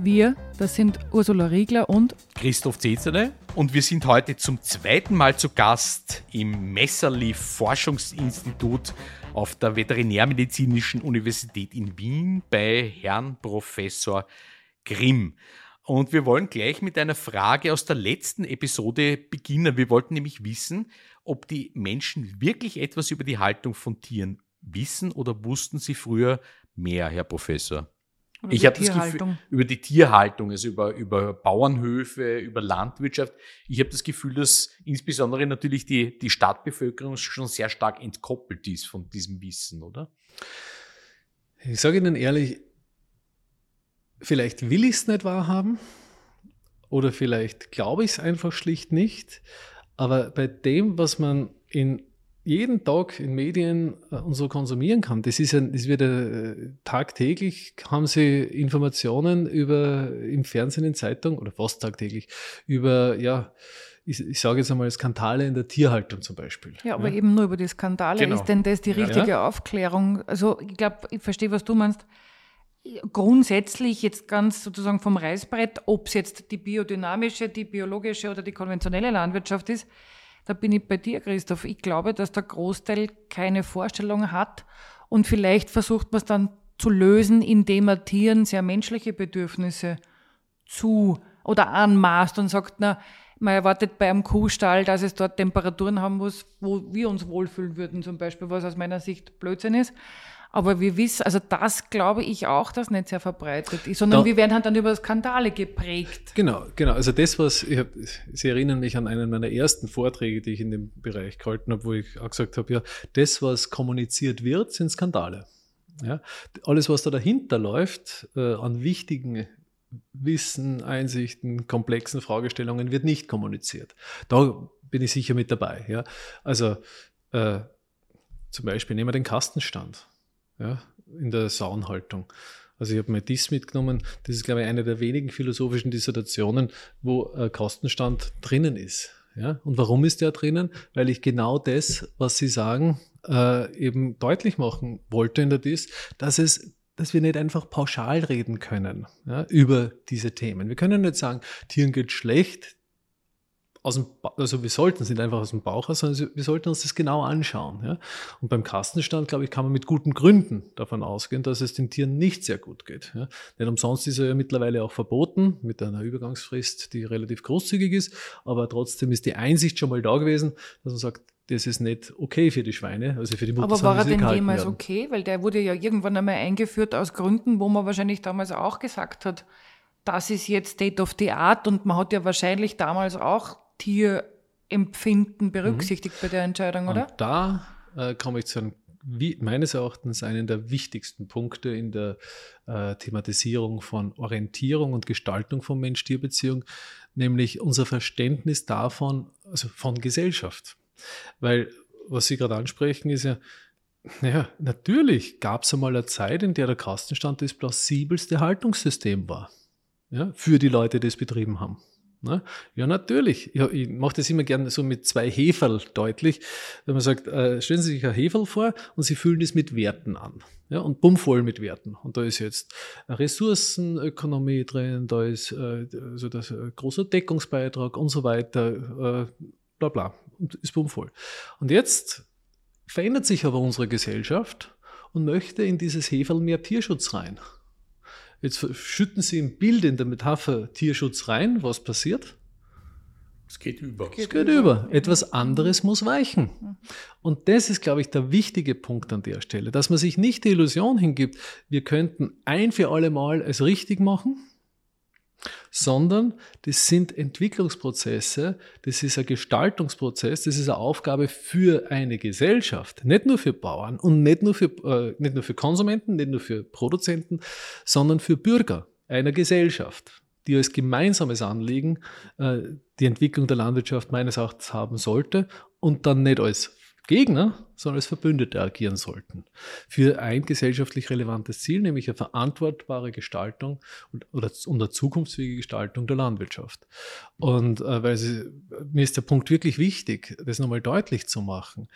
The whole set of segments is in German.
Wir, das sind Ursula Riegler und Christoph Zezerle und wir sind heute zum zweiten Mal zu Gast im Messerli Forschungsinstitut auf der Veterinärmedizinischen Universität in Wien bei Herrn Professor Grimm. Und wir wollen gleich mit einer Frage aus der letzten Episode beginnen. Wir wollten nämlich wissen, ob die Menschen wirklich etwas über die Haltung von Tieren wissen oder wussten sie früher mehr, Herr Professor? Oder ich habe das Gefühl, über die Tierhaltung, also über, über Bauernhöfe, über Landwirtschaft. Ich habe das Gefühl, dass insbesondere natürlich die, die Stadtbevölkerung schon sehr stark entkoppelt ist von diesem Wissen, oder? Ich sage Ihnen ehrlich, vielleicht will ich es nicht wahrhaben oder vielleicht glaube ich es einfach schlicht nicht. Aber bei dem, was man in jeden Tag in Medien äh, und so konsumieren kann, das ist ja, das wird ja, äh, tagtäglich haben Sie Informationen über im Fernsehen, in Zeitung oder fast tagtäglich über ja ich, ich sage jetzt einmal Skandale in der Tierhaltung zum Beispiel. Ja, aber eben nur über die Skandale. Genau. Ist denn das die Ja. richtige Aufklärung? Also ich glaube, ich verstehe, was du meinst. Grundsätzlich jetzt ganz sozusagen vom Reißbrett, ob es jetzt die biodynamische, die biologische oder die konventionelle Landwirtschaft ist, da bin ich bei dir, Christoph. Ich glaube, dass der Großteil keine Vorstellung hat und vielleicht versucht man es dann zu lösen, indem man Tieren sehr menschliche Bedürfnisse zu oder anmaßt und sagt, na, man erwartet bei einem Kuhstall, dass es dort Temperaturen haben muss, wo wir uns wohlfühlen würden, zum Beispiel, was aus meiner Sicht Blödsinn ist. Aber wir wissen, also das glaube ich auch, dass nicht sehr verbreitet ist, sondern Da- wir werden halt dann über Skandale geprägt. Genau, genau. Also das, was ich hab, Sie erinnern mich an einen meiner ersten Vorträge, die ich in dem Bereich gehalten habe, wo ich auch gesagt habe, ja, das, was kommuniziert wird, sind Skandale. Ja, alles, was da dahinter läuft, äh, an wichtigen Wissen, Einsichten, komplexen Fragestellungen, wird nicht kommuniziert. Da bin ich sicher mit dabei. Ja. Also äh, zum Beispiel nehmen wir den Kastenstand ja, in der Sauenhaltung. Also ich habe mir dies mitgenommen, das ist, glaube ich, eine der wenigen philosophischen Dissertationen, wo äh, Kostenstand drinnen ist. Ja? Und warum ist der drinnen? Weil ich genau das, was Sie sagen, äh, eben deutlich machen wollte in der Dis, dass es dass wir nicht einfach pauschal reden können ja, über diese Themen. Wir können nicht sagen, Tieren geht schlecht, aus dem, Ba- also wir sollten es nicht einfach aus dem Bauch aus, sondern wir sollten uns das genau anschauen. Ja? Und beim Kastenstand, glaube ich, kann man mit guten Gründen davon ausgehen, dass es den Tieren nicht sehr gut geht. Ja? Nicht umsonst ist er ja mittlerweile auch verboten, mit einer Übergangsfrist, die relativ großzügig ist, aber trotzdem ist die Einsicht schon mal da gewesen, dass man sagt, das ist nicht okay für die Schweine, also für die Mutter Aber war er denn jemals werden. okay? Weil der wurde ja irgendwann einmal eingeführt aus Gründen, wo man wahrscheinlich damals auch gesagt hat, das ist jetzt State of the Art und man hat ja wahrscheinlich damals auch Tierempfinden berücksichtigt bei der Entscheidung, oder? Und da äh, komme ich zu einem, wie, meines Erachtens einen der wichtigsten Punkte in der äh, Thematisierung von Orientierung und Gestaltung von Mensch-Tier-Beziehung, nämlich unser Verständnis davon, also von Gesellschaft. Weil, was Sie gerade ansprechen, ist ja, naja, natürlich gab es einmal eine Zeit, in der der Kastenstand das plausibelste Haltungssystem war. Ja, für die Leute, die es betrieben haben. Ne? Ja, natürlich. Ja, ich mache das immer gerne so mit zwei Heferl deutlich. Wenn man sagt, äh, stellen Sie sich ein Heferl vor und Sie füllen das mit Werten an. Ja, und bummvoll mit Werten. Und da ist jetzt eine Ressourcenökonomie drin, da ist äh, also das äh, großer Deckungsbeitrag und so weiter, äh, bla bla. Und ist bummvoll. Und jetzt verändert sich aber unsere Gesellschaft und möchte in dieses Heferl mehr Tierschutz rein. Jetzt schütten Sie im Bild in der Metapher Tierschutz rein. Was passiert? Es geht über. Es geht über. Etwas anderes muss weichen. Und das ist, glaube ich, der wichtige Punkt an der Stelle, dass man sich nicht die Illusion hingibt, wir könnten ein für alle Mal es richtig machen, sondern das sind Entwicklungsprozesse, das ist ein Gestaltungsprozess, das ist eine Aufgabe für eine Gesellschaft, nicht nur für Bauern und nicht nur für, äh, nicht nur für Konsumenten, nicht nur für Produzenten, sondern für Bürger einer Gesellschaft, die als gemeinsames Anliegen äh, die Entwicklung der Landwirtschaft meines Erachtens haben sollte und dann nicht als Gegner, sondern als Verbündete agieren sollten. Für ein gesellschaftlich relevantes Ziel, nämlich eine verantwortbare Gestaltung und, oder eine zukunftsfähige Gestaltung der Landwirtschaft. Und äh, weil sie, mir ist der Punkt wirklich wichtig, das nochmal deutlich zu machen.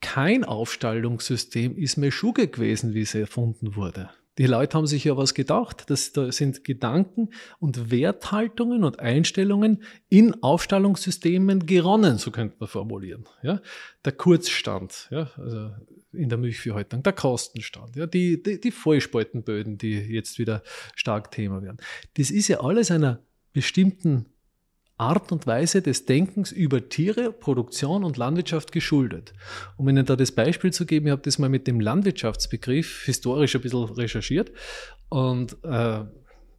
Kein Aufstallungssystem ist Meschuge gewesen, wie es erfunden wurde. Die Leute haben sich ja was gedacht. Das, da sind Gedanken und Werthaltungen und Einstellungen in Aufstallungssystemen geronnen, so könnte man formulieren. Ja? Der Kurzstand, ja? also in der Milchviehhaltung, der Kostenstand, ja? die, die, die Vollspaltenböden, die jetzt wieder stark Thema werden. Das ist ja alles einer bestimmten Art und Weise des Denkens über Tiere, Produktion und Landwirtschaft geschuldet. Um Ihnen da das Beispiel zu geben, ich habe das mal mit dem Landwirtschaftsbegriff historisch ein bisschen recherchiert. Und äh,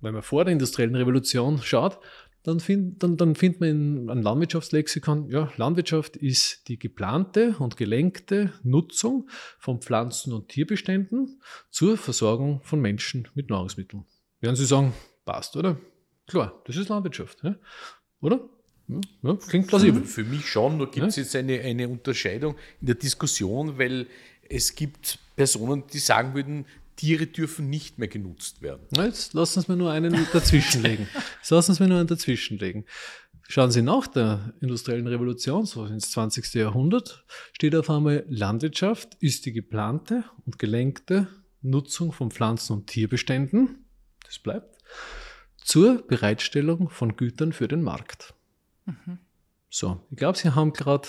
wenn man vor der industriellen Revolution schaut, dann, find, dann, dann findet man in einem Landwirtschaftslexikon, ja, Landwirtschaft ist die geplante und gelenkte Nutzung von Pflanzen- und Tierbeständen zur Versorgung von Menschen mit Nahrungsmitteln. Werden Sie sagen, passt, oder? Klar, das ist Landwirtschaft. Ja? Oder? Ja, klingt plausibel. Für, für mich schon, nur gibt es ja? jetzt eine, eine Unterscheidung in der Diskussion, weil es gibt Personen, die sagen würden, Tiere dürfen nicht mehr genutzt werden. Jetzt lassen Sie mir nur einen dazwischenlegen. Jetzt lassen Sie mir nur einen dazwischenlegen. Schauen Sie nach der industriellen Revolution, so ins 20. Jahrhundert, steht auf einmal Landwirtschaft ist die geplante und gelenkte Nutzung von Pflanzen- und Tierbeständen. Das bleibt zur Bereitstellung von Gütern für den Markt. Mhm. So, ich glaube, Sie haben gerade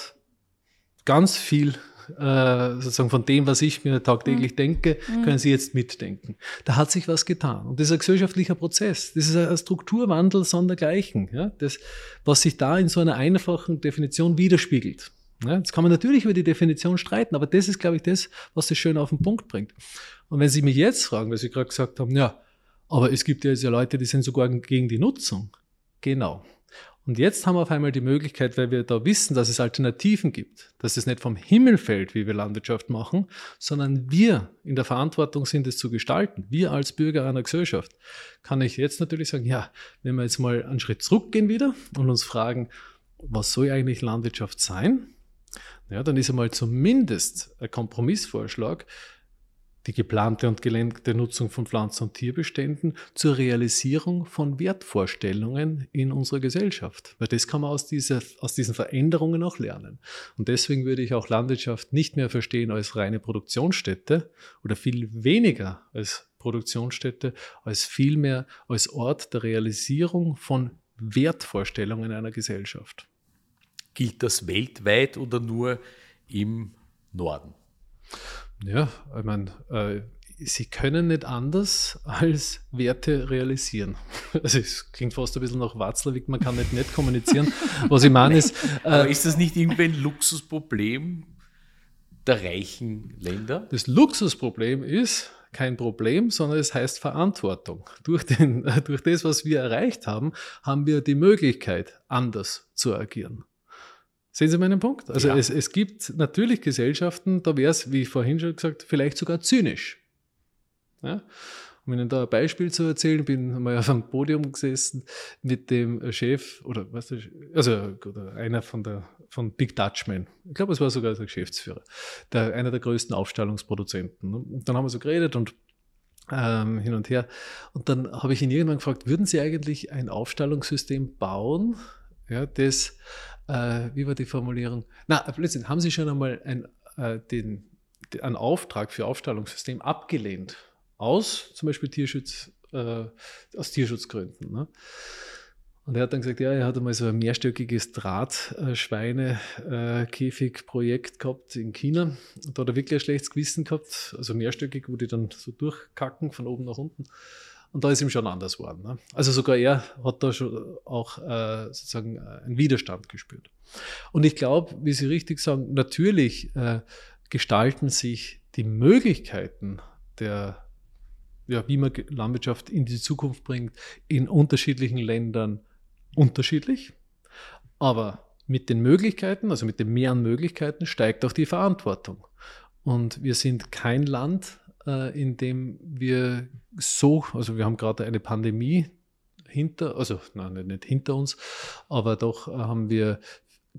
ganz viel äh, sozusagen von dem, was ich mir tagtäglich mhm. denke, mhm. können Sie jetzt mitdenken. Da hat sich was getan. Und das ist ein gesellschaftlicher Prozess. Das ist ein Strukturwandel sondergleichen. Ja? Das, was sich da in so einer einfachen Definition widerspiegelt. Ja, jetzt kann man natürlich über die Definition streiten, aber das ist, glaube ich, das, was es schön auf den Punkt bringt. Und wenn Sie mich jetzt fragen, weil Sie gerade gesagt haben, ja, aber es gibt ja jetzt ja Leute, die sind sogar gegen die Nutzung. Genau. Und jetzt haben wir auf einmal die Möglichkeit, weil wir da wissen, dass es Alternativen gibt, dass es nicht vom Himmel fällt, wie wir Landwirtschaft machen, sondern wir in der Verantwortung sind, es zu gestalten. Wir als Bürger einer Gesellschaft. Kann ich jetzt natürlich sagen, ja, wenn wir jetzt mal einen Schritt zurückgehen wieder und uns fragen, was soll eigentlich Landwirtschaft sein? Ja, dann ist einmal zumindest ein Kompromissvorschlag, die geplante und gelenkte Nutzung von Pflanzen- und Tierbeständen zur Realisierung von Wertvorstellungen in unserer Gesellschaft. Weil das kann man aus, dieser, aus diesen Veränderungen auch lernen. Und deswegen würde ich auch Landwirtschaft nicht mehr verstehen als reine Produktionsstätte oder viel weniger als Produktionsstätte, als vielmehr als Ort der Realisierung von Wertvorstellungen einer Gesellschaft. Gilt das weltweit oder nur im Norden? Ja, ich meine, äh, sie können nicht anders als Werte realisieren. Also es klingt fast ein bisschen nach Watzlawick, man kann nicht nett kommunizieren. Was ich meine ist... Äh, Aber ist das nicht irgendwie ein Luxusproblem der reichen Länder? Das Luxusproblem ist kein Problem, sondern es heißt Verantwortung. Durch, den, durch das, was wir erreicht haben, haben wir die Möglichkeit, anders zu agieren. Sehen Sie meinen Punkt? Also ja. es, es gibt natürlich Gesellschaften, da wäre es, wie vorhin schon gesagt, vielleicht sogar zynisch. Ja? Um Ihnen da ein Beispiel zu erzählen, bin mal auf einem Podium gesessen mit dem Chef oder was also oder einer von der von Big Dutchman. Ich glaube, es war sogar der Geschäftsführer, der, einer der größten Aufstellungsproduzenten. Und dann haben wir so geredet und ähm, hin und her. Und dann habe ich ihn irgendwann gefragt, würden Sie eigentlich ein Aufstellungssystem bauen, ja, das äh, wie war die Formulierung? Na, plötzlich haben Sie schon einmal ein, äh, den, einen Auftrag für Aufstallungssystem abgelehnt aus zum Beispiel Tierschutz, äh, aus Tierschutzgründen. Ne? Und er hat dann gesagt, ja, er hat einmal so ein mehrstöckiges Drahtschweine-Käfig-Projekt gehabt in China. Und da hat er wirklich ein schlechtes Gewissen gehabt, also mehrstöckig, wo die dann so durchkacken von oben nach unten. Und da ist ihm schon anders geworden. Ne? Also sogar er hat da schon auch äh, sozusagen äh, einen Widerstand gespürt. Und ich glaube, wie Sie richtig sagen, natürlich äh, gestalten sich die Möglichkeiten der, ja, wie man Landwirtschaft in die Zukunft bringt, in unterschiedlichen Ländern unterschiedlich. Aber mit den Möglichkeiten, also mit dem Mehr an Möglichkeiten, steigt auch die Verantwortung. Und wir sind kein Land, äh, in wir so, also wir haben gerade eine Pandemie hinter, also nein, nicht hinter uns, aber doch haben wir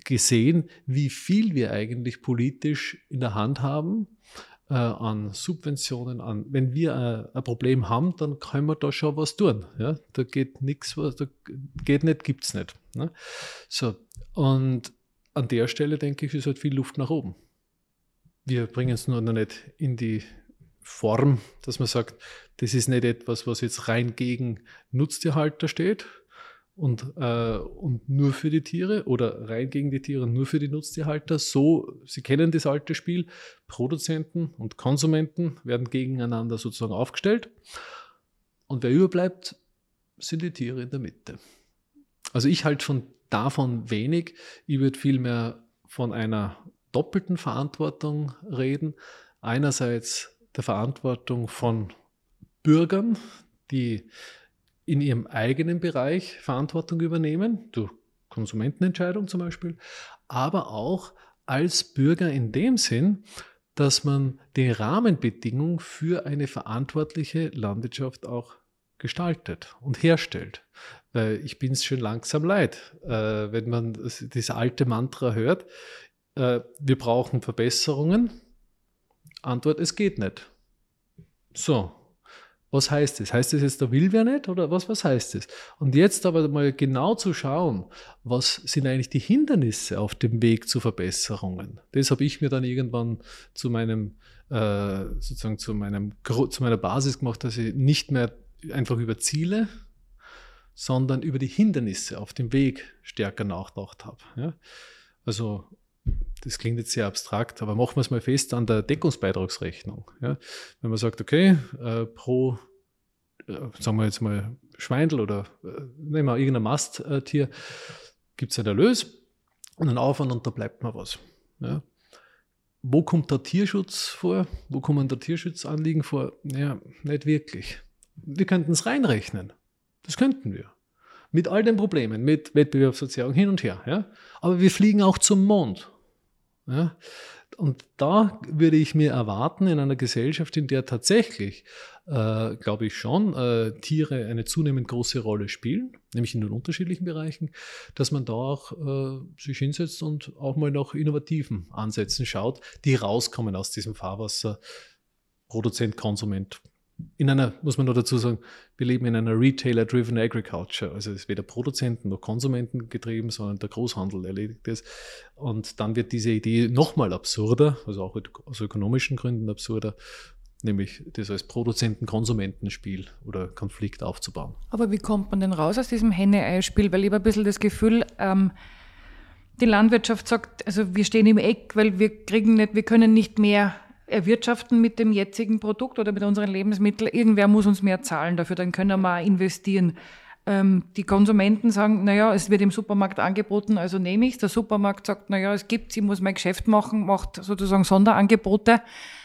gesehen, wie viel wir eigentlich politisch in der Hand haben äh, an Subventionen, an. Wenn wir äh, ein Problem haben, dann können wir da schon was tun. Ja? Da geht nichts, da geht nicht, gibt es nicht. Ne? So, und an der Stelle denke ich, ist halt viel Luft nach oben. Wir bringen es nur noch nicht in die Form, dass man sagt, das ist nicht etwas, was jetzt rein gegen Nutztierhalter steht, und, äh, und nur für die Tiere oder rein gegen die Tiere nur für die Nutztierhalter. So, Sie kennen das alte Spiel, Produzenten und Konsumenten werden gegeneinander sozusagen aufgestellt und wer überbleibt, sind die Tiere in der Mitte. Also ich halte von davon wenig. Ich würde vielmehr von einer doppelten Verantwortung reden. Einerseits der Verantwortung von Bürgern, die in ihrem eigenen Bereich Verantwortung übernehmen, durch Konsumentenentscheidung zum Beispiel, aber auch als Bürger in dem Sinn, dass man die Rahmenbedingungen für eine verantwortliche Landwirtschaft auch gestaltet und herstellt. Weil ich bin es schon langsam leid, äh, wenn man dieses alte Mantra hört, äh, wir brauchen Verbesserungen. Antwort, es geht nicht. So, was heißt das? Heißt das jetzt, da will wer nicht oder was, was heißt das? Und jetzt aber mal genau zu schauen, was sind eigentlich die Hindernisse auf dem Weg zu Verbesserungen? Das habe ich mir dann irgendwann zu meinem, äh, sozusagen zu meinem, zu meiner Basis gemacht, dass ich nicht mehr einfach über Ziele, sondern über die Hindernisse auf dem Weg stärker nachgedacht habe. Ja? Also das klingt jetzt sehr abstrakt, aber machen wir es mal fest an der Deckungsbeitragsrechnung. Ja? Wenn man sagt, okay, äh, pro, äh, sagen wir jetzt mal Schweindel oder äh, nehmen wir irgendein Masttier, gibt es einen Erlös und einen Aufwand und da bleibt mal was. Ja? Wo kommt der Tierschutz vor? Wo kommen der Tierschutzanliegen vor? Ja, nicht wirklich. Wir könnten es reinrechnen. Das könnten wir. Mit all den Problemen, mit Wettbewerbssozialung hin und her. Ja? Aber wir fliegen auch zum Mond. Ja? Und da würde ich mir erwarten, in einer Gesellschaft, in der tatsächlich, äh, glaube ich schon, äh, Tiere eine zunehmend große Rolle spielen, nämlich in den unterschiedlichen Bereichen, dass man da auch äh, sich hinsetzt und auch mal nach innovativen Ansätzen schaut, die rauskommen aus diesem Fahrwasser Produzent, Konsument, in einer, muss man noch dazu sagen, wir leben in einer Retailer-driven Agriculture. Also es ist weder Produzenten noch Konsumenten getrieben, sondern der Großhandel erledigt das. Und dann wird diese Idee nochmal absurder, also auch aus ökonomischen Gründen absurder, nämlich das als Produzenten-Konsumenten-Spiel oder Konflikt aufzubauen. Aber wie kommt man denn raus aus diesem Henne-Ei-Spiel? Weil ich habe ein bisschen das Gefühl, ähm, die Landwirtschaft sagt, also wir stehen im Eck, weil wir kriegen nicht, wir können nicht mehr erwirtschaften mit dem jetzigen Produkt oder mit unseren Lebensmitteln. Irgendwer muss uns mehr zahlen dafür, dann können wir investieren. Ähm, die Konsumenten sagen, naja, es wird im Supermarkt angeboten, also nehme ich es. Der Supermarkt sagt, naja, es gibt ich muss mein Geschäft machen, macht sozusagen Sonderangebote.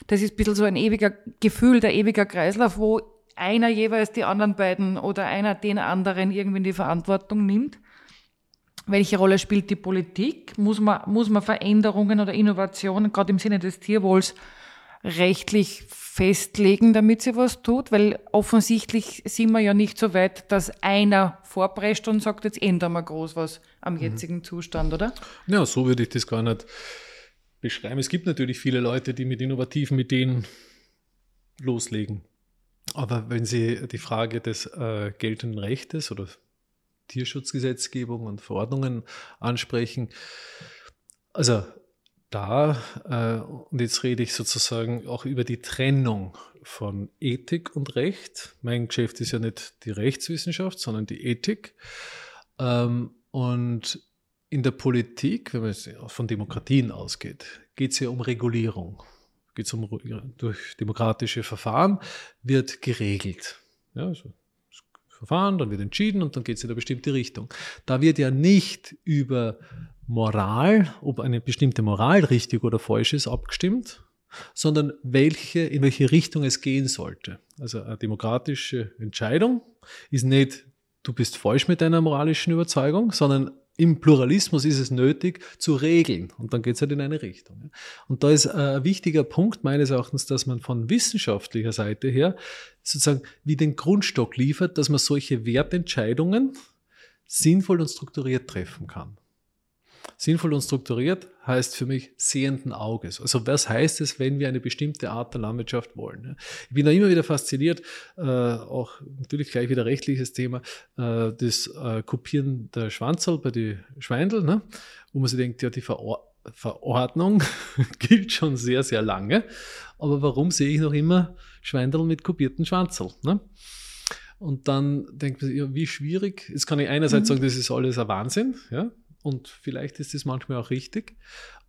Das ist ein bisschen so ein ewiger Gefühl, der ewiger Kreislauf, wo einer jeweils die anderen beiden oder einer den anderen irgendwie in die Verantwortung nimmt. Welche Rolle spielt die Politik? Muss man, muss man Veränderungen oder Innovationen, gerade im Sinne des Tierwohls, rechtlich festlegen, damit sie was tut? Weil offensichtlich sind wir ja nicht so weit, dass einer vorprescht und sagt, jetzt ändern wir groß was am mhm. jetzigen mhm. Zustand, oder? Ja, so würde ich das gar nicht beschreiben. Es gibt natürlich viele Leute, die mit innovativen Ideen loslegen. Aber wenn Sie die Frage des äh, geltenden Rechtes oder Tierschutzgesetzgebung und Verordnungen ansprechen, also da, äh, und jetzt rede ich sozusagen auch über die Trennung von Ethik und Recht. Mein Geschäft ist ja nicht die Rechtswissenschaft, sondern die Ethik. Ähm, und in der Politik, wenn man von Demokratien ausgeht, geht es ja um Regulierung. Geht es um durch demokratische Verfahren, wird geregelt. Ja, also Verfahren, dann wird entschieden und dann geht es in eine bestimmte Richtung. Da wird ja nicht über Moral, ob eine bestimmte Moral richtig oder falsch ist, abgestimmt, sondern welche, in welche Richtung es gehen sollte. Also eine demokratische Entscheidung ist nicht, du bist falsch mit deiner moralischen Überzeugung, sondern im Pluralismus ist es nötig zu regeln und dann geht es halt in eine Richtung. Und da ist ein wichtiger Punkt meines Erachtens, dass man von wissenschaftlicher Seite her sozusagen wie den Grundstock liefert, dass man solche Wertentscheidungen sinnvoll und strukturiert treffen kann. Sinnvoll und strukturiert heißt für mich sehenden Auges. Also was heißt es, wenn wir eine bestimmte Art der Landwirtschaft wollen? Ich bin da immer wieder fasziniert, äh, auch natürlich gleich wieder rechtliches Thema, äh, das äh, Kopieren der Schwanzerl bei den Schweindel, ne? wo man sich denkt, ja, die Veror Verordnung gilt schon sehr, sehr lange, aber warum sehe ich noch immer Schweindel mit kopierten Schwanzerl? Ne? Und dann denkt man, ja, wie schwierig. Jetzt kann ich einerseits mhm. sagen, das ist alles ein Wahnsinn, ja, und vielleicht ist es manchmal auch richtig.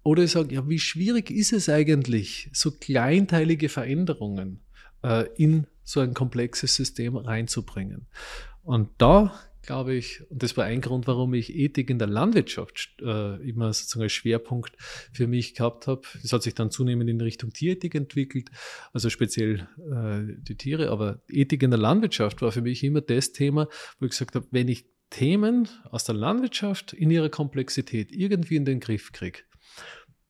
Oder ich sage, ja, wie schwierig ist es eigentlich, so kleinteilige Veränderungen äh, in so ein komplexes System reinzubringen? Und da glaube ich, und das war ein Grund, warum ich Ethik in der Landwirtschaft äh, immer sozusagen als Schwerpunkt für mich gehabt habe. Das hat sich dann zunehmend in Richtung Tierethik entwickelt, also speziell äh, die Tiere, aber Ethik in der Landwirtschaft war für mich immer das Thema, wo ich gesagt habe, wenn ich Themen aus der Landwirtschaft in ihrer Komplexität irgendwie in den Griff kriege,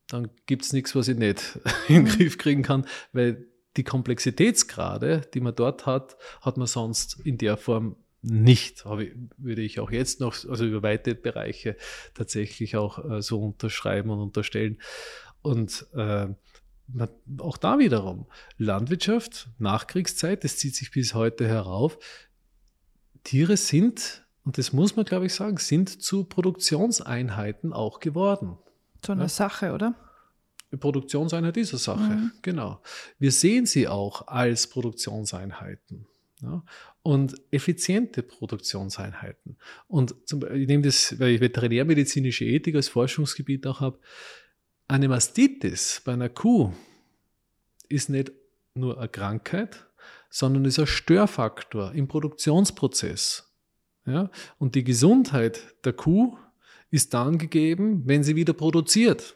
dann gibt es nichts, was ich nicht in den. Griff kriegen kann, weil die Komplexitätsgrade, die man dort hat, hat man sonst in der Form nicht, ich, würde ich auch jetzt noch, also über weite Bereiche tatsächlich auch äh, so unterschreiben und unterstellen. Und äh, auch da wiederum, Landwirtschaft, Nachkriegszeit, das zieht sich bis heute herauf. Tiere sind und das muss man, glaube ich, sagen, sind zu Produktionseinheiten auch geworden. So eine ja? Sache, oder? Die Produktionseinheit dieser Sache, mhm. genau. Wir sehen sie auch als Produktionseinheiten. Ja? Und effiziente Produktionseinheiten. Und zum, ich nehme das, weil ich veterinärmedizinische Ethik als Forschungsgebiet auch habe. Eine Mastitis bei einer Kuh ist nicht nur eine Krankheit, sondern ist ein Störfaktor im Produktionsprozess. Ja? Und die Gesundheit der Kuh ist dann gegeben, wenn sie wieder produziert.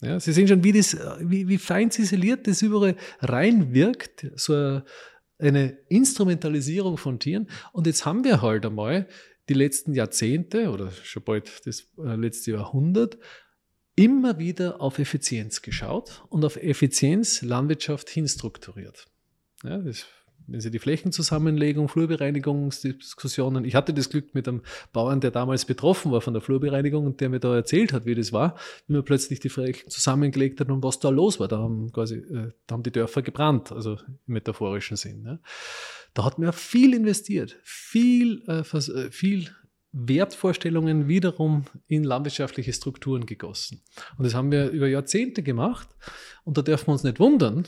Ja, Sie sehen schon, wie, das, wie, wie fein ziseliert das überall reinwirkt, so eine Instrumentalisierung von Tieren. Und jetzt haben wir halt einmal die letzten Jahrzehnte oder schon bald das äh, letzte Jahrhundert immer wieder auf Effizienz geschaut und auf Effizienz Landwirtschaft hinstrukturiert. Ja, das wenn Sie die Flächenzusammenlegung, Flurbereinigungsdiskussionen. Ich hatte das Glück mit einem Bauern, der damals betroffen war von der Flurbereinigung und der mir da erzählt hat, wie das war, wie man plötzlich die Flächen zusammengelegt hat und was da los war. Da haben quasi, äh, da haben die Dörfer gebrannt, also im metaphorischen Sinn. Ne? Da hat man viel investiert, viel, äh, äh, viel Wertvorstellungen wiederum in landwirtschaftliche Strukturen gegossen. Und das haben wir über Jahrzehnte gemacht. Und da dürfen wir uns nicht wundern,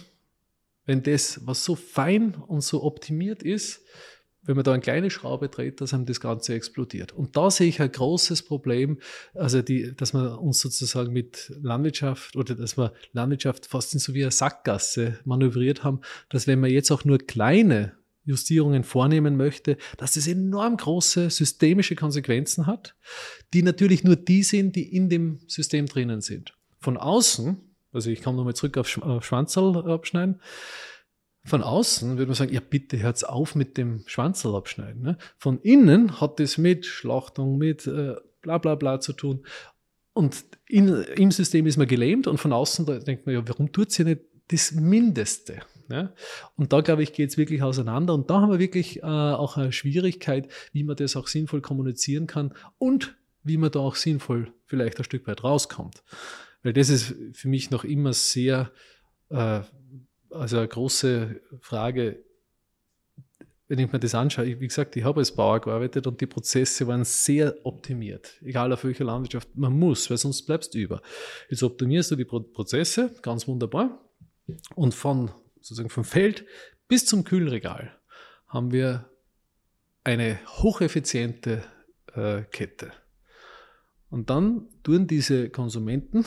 wenn das, was so fein und so optimiert ist, wenn man da eine kleine Schraube dreht, dass einem das Ganze explodiert. Und da sehe ich ein großes Problem, also die, dass man uns sozusagen mit Landwirtschaft oder dass wir Landwirtschaft fast in so wie eine Sackgasse manövriert haben, dass wenn man jetzt auch nur kleine Justierungen vornehmen möchte, dass das enorm große systemische Konsequenzen hat, die natürlich nur die sind, die in dem System drinnen sind. Von außen also ich komme nochmal zurück auf, Sch auf Schwanzerl abschneiden. Von außen würde man sagen, ja bitte hört's auf mit dem Schwanzerl abschneiden. Ne? Von innen hat das mit Schlachtung, mit äh, bla bla bla zu tun. Und in, im System ist man gelähmt und von außen denkt man, ja, warum tut sie nicht das Mindeste? Ja? Und da, glaube ich, geht es wirklich auseinander. Und da haben wir wirklich äh, auch eine Schwierigkeit, wie man das auch sinnvoll kommunizieren kann und wie man da auch sinnvoll vielleicht ein Stück weit rauskommt. Weil das ist für mich noch immer sehr, äh, also eine große Frage, wenn ich mir das anschaue, wie gesagt, ich habe als Bauer gearbeitet und die Prozesse waren sehr optimiert. Egal auf welcher Landwirtschaft, man muss, weil sonst bleibst du über. Jetzt optimierst du die Prozesse, ganz wunderbar. Und von sozusagen vom Feld bis zum Kühlregal haben wir eine hocheffiziente äh, Kette. Und dann tun diese Konsumenten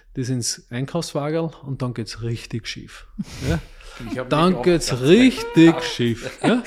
das ins Einkaufswagen und dann geht es richtig schief. Ja? Dann geht es richtig schief. Ja?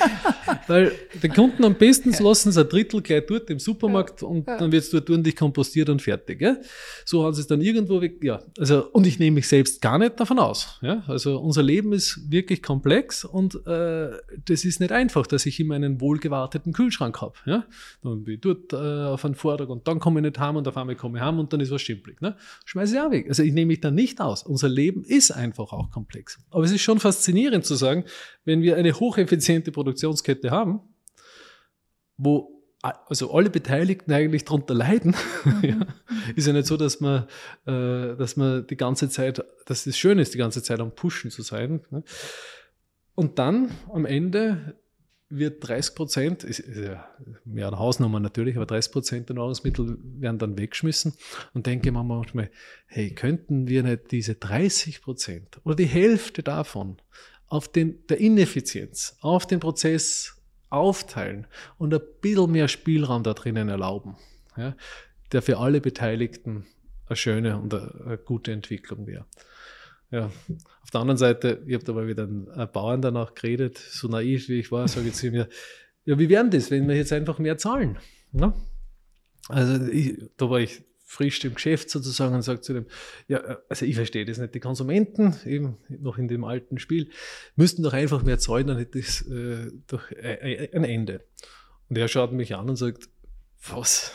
Weil den Kunden am besten lassen sie ein Drittel gleich dort im Supermarkt und dann wird es dort ordentlich kompostiert und fertig. Ja? So haben sie es dann irgendwo weg. Ja, also, und ich nehme mich selbst gar nicht davon aus. Ja? Also unser Leben ist wirklich komplex und äh, das ist nicht einfach, dass ich immer einen wohlgewarteten Kühlschrank habe. Ja? Dann bin ich dort äh, auf einen Vortrag und dann komme ich nicht heim und auf einmal komme ich heim und dann ist was schimpflich. Ne? Schmeiße ich auch weg. Also ich nehme mich da nicht aus. Unser Leben ist einfach auch komplex. Aber es ist schon faszinierend zu sagen, wenn wir eine hocheffiziente Produktionskette haben, wo also alle Beteiligten eigentlich darunter leiden, mhm. ja, ist ja nicht so, dass man, äh, dass man die ganze Zeit, dass es schön ist, die ganze Zeit am Pushen zu sein. Ne? Und dann am Ende wird 30 Prozent, mehr eine Hausnummer natürlich, aber 30 Prozent der Nahrungsmittel werden dann weggeschmissen und denke man manchmal, hey, könnten wir nicht diese 30 Prozent oder die Hälfte davon auf den, der Ineffizienz, auf den Prozess aufteilen und ein bisschen mehr Spielraum da drinnen erlauben, ja, der für alle Beteiligten eine schöne und eine, eine gute Entwicklung wäre. Ja. Auf der anderen Seite, ich habe da mal wieder einen Bauern danach geredet, so naiv wie ich war, sage ich zu mir, ja, wie wären das, wenn wir jetzt einfach mehr zahlen? Ne? Also ich, da war ich frisch im Geschäft sozusagen und sage zu dem, ja, also ich verstehe das nicht, die Konsumenten, eben noch in dem alten Spiel, müssten doch einfach mehr zahlen, dann hätte das äh, doch ein Ende. Und er schaut mich an und sagt, was?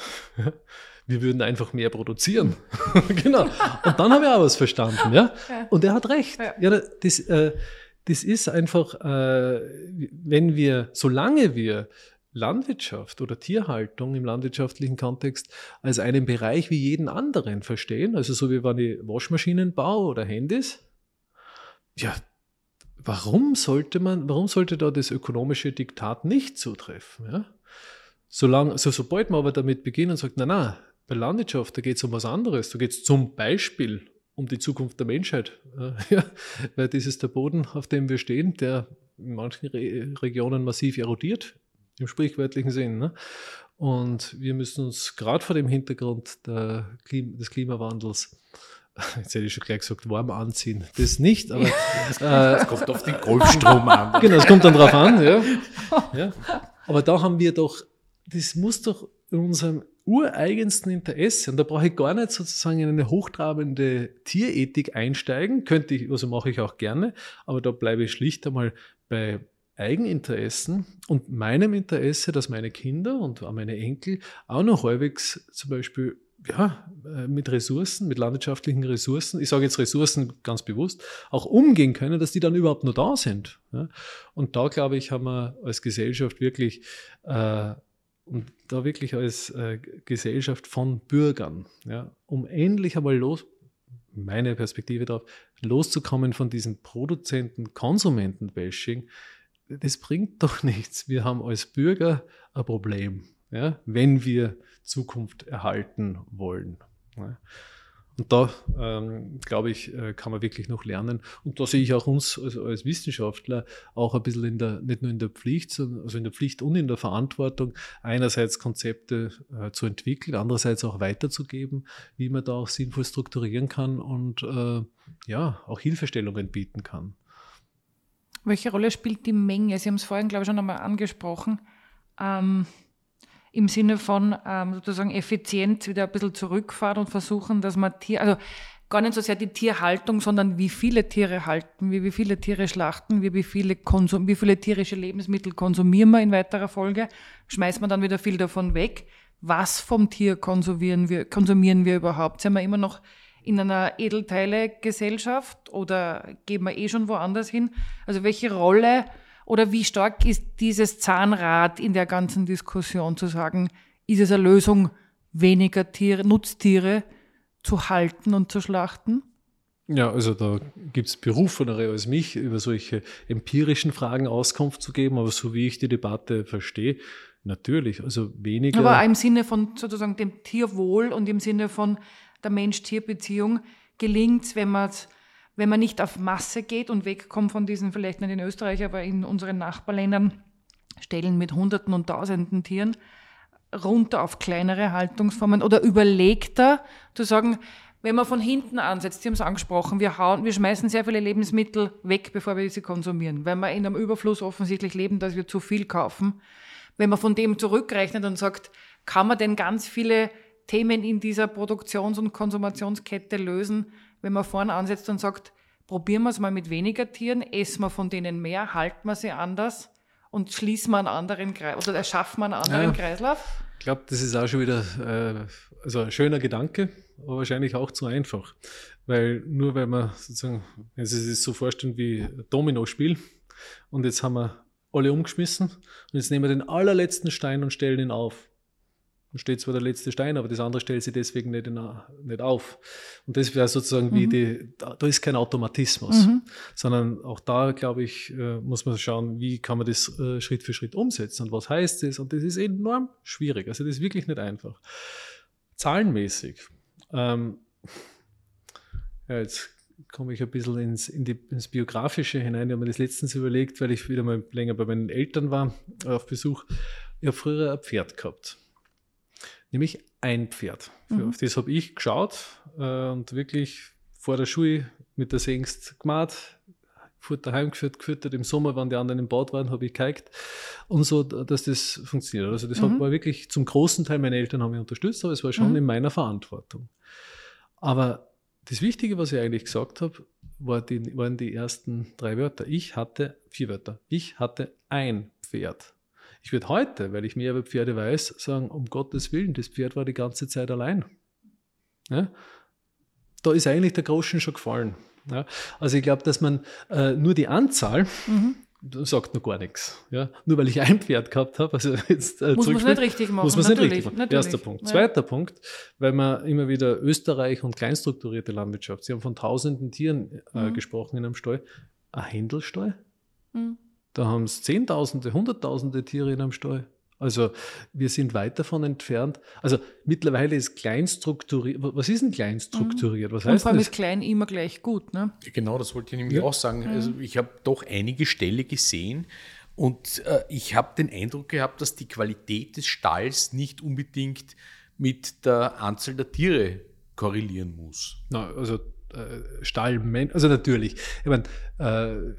Wir würden einfach mehr produzieren. genau. Und dann habe ich auch was verstanden, ja. Und er hat recht. Ja, ja das, äh, das ist einfach, äh, wenn wir, solange wir Landwirtschaft oder Tierhaltung im landwirtschaftlichen Kontext als einen Bereich wie jeden anderen verstehen, also so wie wenn ich Waschmaschinen baue oder Handys, ja, warum sollte man, warum sollte da das ökonomische Diktat nicht zutreffen? Ja? Solange, also sobald man aber damit beginnt und sagt, na na, bei Landwirtschaft, da geht es um was anderes. Da geht es zum Beispiel um die Zukunft der Menschheit. Ja, weil das ist der Boden, auf dem wir stehen, der in manchen Re Regionen massiv erodiert, im sprichwörtlichen Sinn. Ne? Und wir müssen uns gerade vor dem Hintergrund Klima, des Klimawandels Jetzt hätte ich schon gleich gesagt, warm anziehen. Das nicht, aber. Äh, es kommt auf den Golfstrom an. Genau, es kommt dann drauf an, ja. ja. Aber da haben wir doch, das muss doch in unserem ureigensten Interesse, und da brauche ich gar nicht sozusagen in eine hochtrabende Tierethik einsteigen, könnte ich, also mache ich auch gerne, aber da bleibe ich schlicht einmal bei Eigeninteressen und meinem Interesse, dass meine Kinder und auch meine Enkel auch noch halbwegs zum Beispiel ja, äh, mit Ressourcen, mit landwirtschaftlichen Ressourcen, ich sage jetzt Ressourcen ganz bewusst, auch umgehen können, dass die dann überhaupt nur da sind. Und da, glaube ich, haben wir als Gesellschaft wirklich äh, und da wirklich als äh, Gesellschaft von Bürgern, ja, um endlich einmal los, meine Perspektive darauf, loszukommen von diesem Produzenten, Konsumenten-Bashing, das bringt doch nichts. Wir haben als Bürger ein Problem, ja, wenn wir Zukunft erhalten wollen. Ja. Und da, ähm, glaube ich, äh, kann man wirklich noch lernen. Und da sehe ich auch uns als, als, Wissenschaftler auch ein bisschen in der, nicht nur in der Pflicht, sondern also in der Pflicht und in der Verantwortung, einerseits Konzepte äh, zu entwickeln, andererseits auch weiterzugeben, wie man da auch sinnvoll strukturieren kann und äh, ja, auch Hilfestellungen bieten kann. Welche Rolle spielt die Menge? Sie haben es vorhin, glaube ich, schon einmal angesprochen. Ähm im Sinne von ähm, sozusagen Effizienz wieder ein bisschen zurückfahren und versuchen, dass man Tier, also gar nicht so sehr die Tierhaltung, sondern wie viele Tiere halten wir, wie viele Tiere schlachten wir, wie viele, Konsum, wie viele tierische Lebensmittel konsumieren wir in weiterer Folge, schmeißt man dann wieder viel davon weg. Was vom Tier konsumieren wir, konsumieren wir überhaupt? Sind wir immer noch in einer Edelteile-Gesellschaft oder gehen wir eh schon woanders hin? Also welche Rolle oder wie stark ist dieses Zahnrad in der ganzen Diskussion zu sagen, ist es eine Lösung, weniger Tiere, Nutztiere zu halten und zu schlachten? Ja, also da gibt es Berufenere als mich, über solche empirischen Fragen Auskunft zu geben, aber so wie ich die Debatte verstehe, natürlich, also weniger. Aber im Sinne von sozusagen dem Tierwohl und im Sinne von der Mensch-Tier-Beziehung gelingt es, wenn man es wenn man nicht auf Masse geht und wegkommt von diesen, vielleicht nicht in Österreich, aber in unseren Nachbarländern, Stellen mit Hunderten und Tausenden Tieren, runter auf kleinere Haltungsformen oder überlegter zu sagen, wenn man von hinten ansetzt, Sie haben es angesprochen, wir, hauen, wir schmeißen sehr viele Lebensmittel weg, bevor wir sie konsumieren, weil wir in einem Überfluss offensichtlich leben, dass wir zu viel kaufen. Wenn man von dem zurückrechnet und sagt, kann man denn ganz viele Themen in dieser Produktions- und Konsumationskette lösen, wenn man vorne ansetzt und sagt, probieren wir es mal mit weniger Tieren, essen wir von denen mehr, halten wir sie anders und schließen wir einen anderen Kreis oder erschaffen wir einen anderen ja, Kreislauf? Ich glaube, das ist auch schon wieder äh, also ein schöner Gedanke, aber wahrscheinlich auch zu einfach. Weil nur weil man sozusagen, wenn Sie sich so vorstellen wie ein Domino-Spiel und jetzt haben wir alle umgeschmissen und jetzt nehmen wir den allerletzten Stein und stellen ihn auf steht zwar der letzte Stein, aber das andere stellt sich deswegen nicht, in, nicht auf. Und das wäre sozusagen wie mhm. die, da, da, ist kein Automatismus, mhm. sondern auch da, glaube ich, äh, muss man schauen, wie kann man das äh, Schritt für Schritt umsetzen und was heißt das? Und das ist enorm schwierig. Also das ist wirklich nicht einfach. Zahlenmäßig. Ähm, ja, jetzt komme ich ein bisschen ins, in die, ins Biografische hinein. Ich habe mir das letztens überlegt, weil ich wieder mal länger bei meinen Eltern war, auf Besuch. Ich habe früher ein Pferd gehabt nämlich ein Pferd. Mhm. Auf das habe ich geschaut äh, und wirklich vor der Schule mit der Sengst gemacht, Futter heimgeführt, gefüttert. Im Sommer, wenn die anderen im Bad waren, habe ich gezeigt und so, dass das funktioniert. Also das mhm. war wirklich zum großen Teil, meine Eltern haben mich unterstützt, aber es war schon mhm. in meiner Verantwortung. Aber das Wichtige, was ich eigentlich gesagt habe, war die, waren die ersten drei Wörter. Ich hatte vier Wörter. Ich hatte ein Pferd. Ich würde heute, weil ich mehr über Pferde weiß, sagen, um Gottes Willen, das Pferd war die ganze Zeit allein. Ja? Da ist eigentlich der Groschen schon gefallen. Ja? Also ich glaube, dass man äh, nur die Anzahl mhm sagt noch gar nichts. Ja? Nur weil ich ein Pferd gehabt habe, also jetzt äh, muss man es nicht richtig machen. Muss man es nicht richtig machen. Natürlich. Erster Punkt. Ja. Zweiter Punkt, weil man immer wieder Österreich und kleinstrukturierte Landwirtschaft, Sie haben von tausenden Tieren äh, mhm. gesprochen in einem Stall, ein Händelstall? Mhm. Da haben es Zehntausende, Hunderttausende Tiere in einem Stall. Also wir sind weit davon entfernt. Also mittlerweile ist klein strukturiert. Was ist denn klein strukturiert? Was heißt Und vor allem das? ist klein immer gleich gut. Ne? Genau, das wollte ich nämlich ja. auch sagen. Also ich habe doch einige Ställe gesehen und äh, ich habe den Eindruck gehabt, dass die Qualität des Stalls nicht unbedingt mit der Anzahl der Tiere korrelieren muss. Na, also äh, Stallmensch, also natürlich. Ich meine, äh,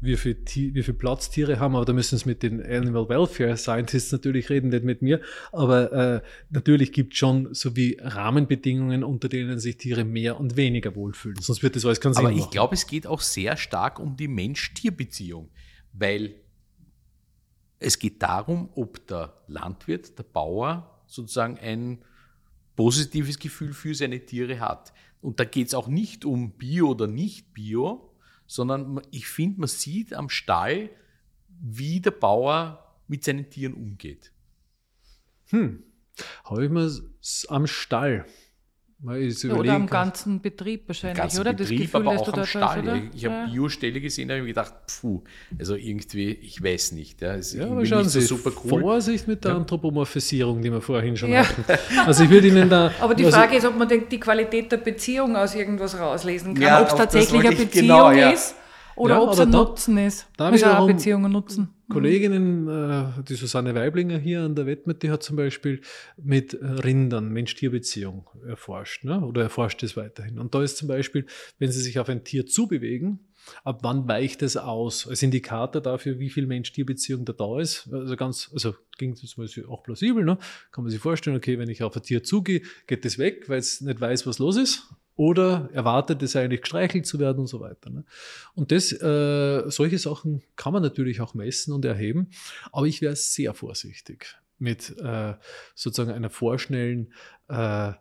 wie viel, wie viel Platz Tiere haben, aber da müssen es mit den Animal Welfare Scientists natürlich reden, nicht mit mir. Aber äh, natürlich gibt es schon so wie Rahmenbedingungen, unter denen sich Tiere mehr und weniger wohlfühlen. Sonst wird das alles ganz Aber ich glaube, es geht auch sehr stark um die Mensch-Tier-Beziehung, weil es geht darum, ob der Landwirt, der Bauer sozusagen ein positives Gefühl für seine Tiere hat. Und da geht es auch nicht um Bio oder nicht Bio, sondern ich finde, man sieht am Stall, wie der Bauer mit seinen Tieren umgeht. Hm, habe ich mir am Stall. Ja, oder am ganzen Betrieb wahrscheinlich, ganzen oder? Betrieb, das Gefühl, aber auch am Stall. Hast, ich habe ja. Bio-Stelle gesehen, da habe ich gedacht, puh, also irgendwie, ich weiß nicht. Ja, ist ja aber schauen Sie, so super cool. Vorsicht mit der ja. Anthropomorphisierung, die wir vorhin schon ja. hatten. Also ich würde Ihnen da... Aber die also Frage ist, ob man die Qualität der Beziehung aus irgendwas rauslesen kann, ja, ob es tatsächlich eine Beziehung genau, ist oder ob es ein Nutzen ist. Da ich auch Beziehungen nutzen. Kolleginnen, äh, die Susanne Weiblinger hier an der Wettmet, die hat zum Beispiel mit Rindern Mensch-Tier-Beziehung erforscht ne? oder erforscht es weiterhin. Und da ist zum Beispiel, wenn sie sich auf ein Tier zubewegen, ab wann weicht es aus? Als Indikator dafür, wie viel Mensch-Tier-Beziehung da da ist. Also ganz, also klingt zum Beispiel auch plausibel, ne? Kann man sich vorstellen, okay, wenn ich auf ein Tier zugehe, geht es weg, weil es nicht weiß, was los ist oder erwartet es eigentlich gestreichelt zu werden und so weiter. Ne? Und das, äh, solche Sachen kann man natürlich auch messen und erheben, aber ich wäre sehr vorsichtig mit äh, sozusagen einer vorschnellen äh,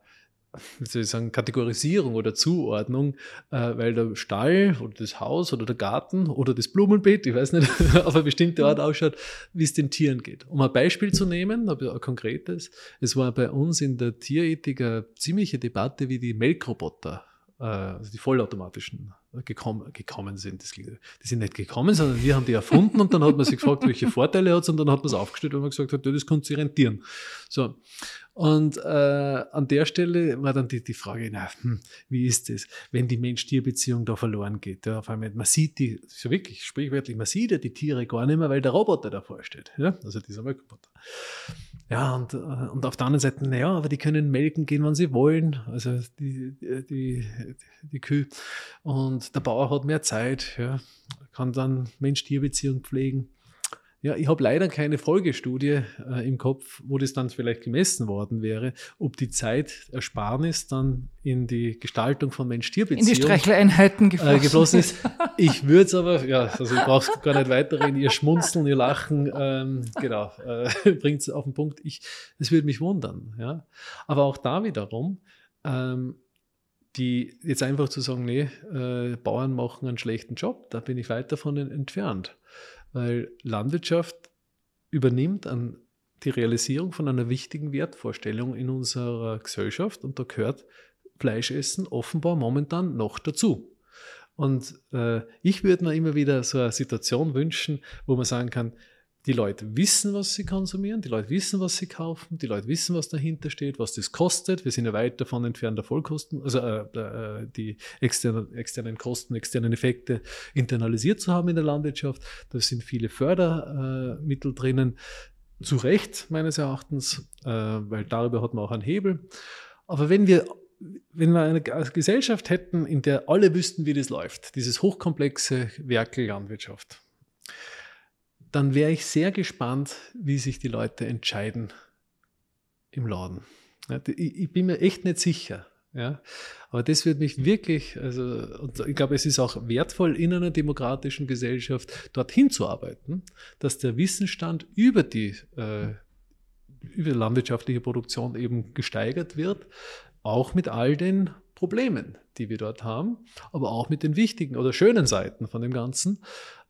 wie soll ich sagen, Kategorisierung oder Zuordnung, äh, weil der Stall oder das Haus oder der Garten oder das Blumenbeet, ich weiß nicht, auf eine bestimmte Art ausschaut, wie es den Tieren geht. Um ein Beispiel zu nehmen, ein konkretes, es war bei uns in der Tierethik eine ziemliche Debatte, wie die Melkroboter, also die vollautomatischen gekommen, gekommen sind. Das, die sind nicht gekommen, sondern wir haben die erfunden und dann hat man sich gefragt, welche Vorteile hat es und dann hat man es aufgestellt, weil man gesagt hat, das könnte sich rentieren. So. Und äh, an der Stelle war dann die, die Frage, na, hm, wie ist das, wenn die Mensch-Tier-Beziehung da verloren geht? Ja, auf einmal, man sieht die, so wirklich sprichwörtlich, man sieht ja die Tiere gar nicht mehr, weil der Roboter davor steht. Ja? Also dieser Roboter. Ja, und, äh, und auf der anderen Seite, naja, aber die können melken gehen, wann sie wollen, also die, die, die Kühe. Und der Bauer hat mehr Zeit, ja, kann dann Mensch-Tier-Beziehung pflegen. Ja, ich habe leider keine Folgestudie äh, im Kopf, wo das dann vielleicht gemessen worden wäre, ob die Zeitersparnis dann in die Gestaltung von Mensch-Tier-Beziehungen in die Streicheleinheiten geflossen, äh, geflossen ist. Ich würde es aber, ja, also ich brauche gar nicht weiterreden, ihr Schmunzeln, ihr Lachen, ähm, genau, äh, bringt es auf den Punkt. Ich, es würde mich wundern, ja. Aber auch da wiederum, ähm, die jetzt einfach zu sagen, nee, äh, Bauern machen einen schlechten Job, da bin ich weit davon entfernt weil Landwirtschaft übernimmt an die Realisierung von einer wichtigen Wertvorstellung in unserer Gesellschaft und da gehört Fleischessen offenbar momentan noch dazu. Und äh, ich würde mir immer wieder so eine Situation wünschen, wo man sagen kann, die Leute wissen, was sie konsumieren, die Leute wissen, was sie kaufen, die Leute wissen, was dahinter steht, was das kostet. Wir sind ja weit davon entfernt, der Vollkosten, also äh, äh, die externen, externen Kosten, externen Effekte internalisiert zu haben in der Landwirtschaft. Da sind viele Fördermittel drinnen. Zu Recht, meines Erachtens, äh, weil darüber hat man auch einen Hebel. Aber wenn wir wenn wir eine Gesellschaft hätten, in der alle wüssten, wie das läuft, dieses hochkomplexe Werkel Landwirtschaft, dann wäre ich sehr gespannt, wie sich die Leute entscheiden im Laden. ich, bin mir echt nicht sicher. Ja, aber das wird mich wirklich, also, und ich glaube, es ist auch wertvoll in einer demokratischen Gesellschaft dorthin zu arbeiten, dass der Wissensstand über die äh, über landwirtschaftliche Produktion eben gesteigert wird, auch mit all den Problemen, die wir dort haben, aber auch mit den wichtigen oder schönen Seiten von dem Ganzen.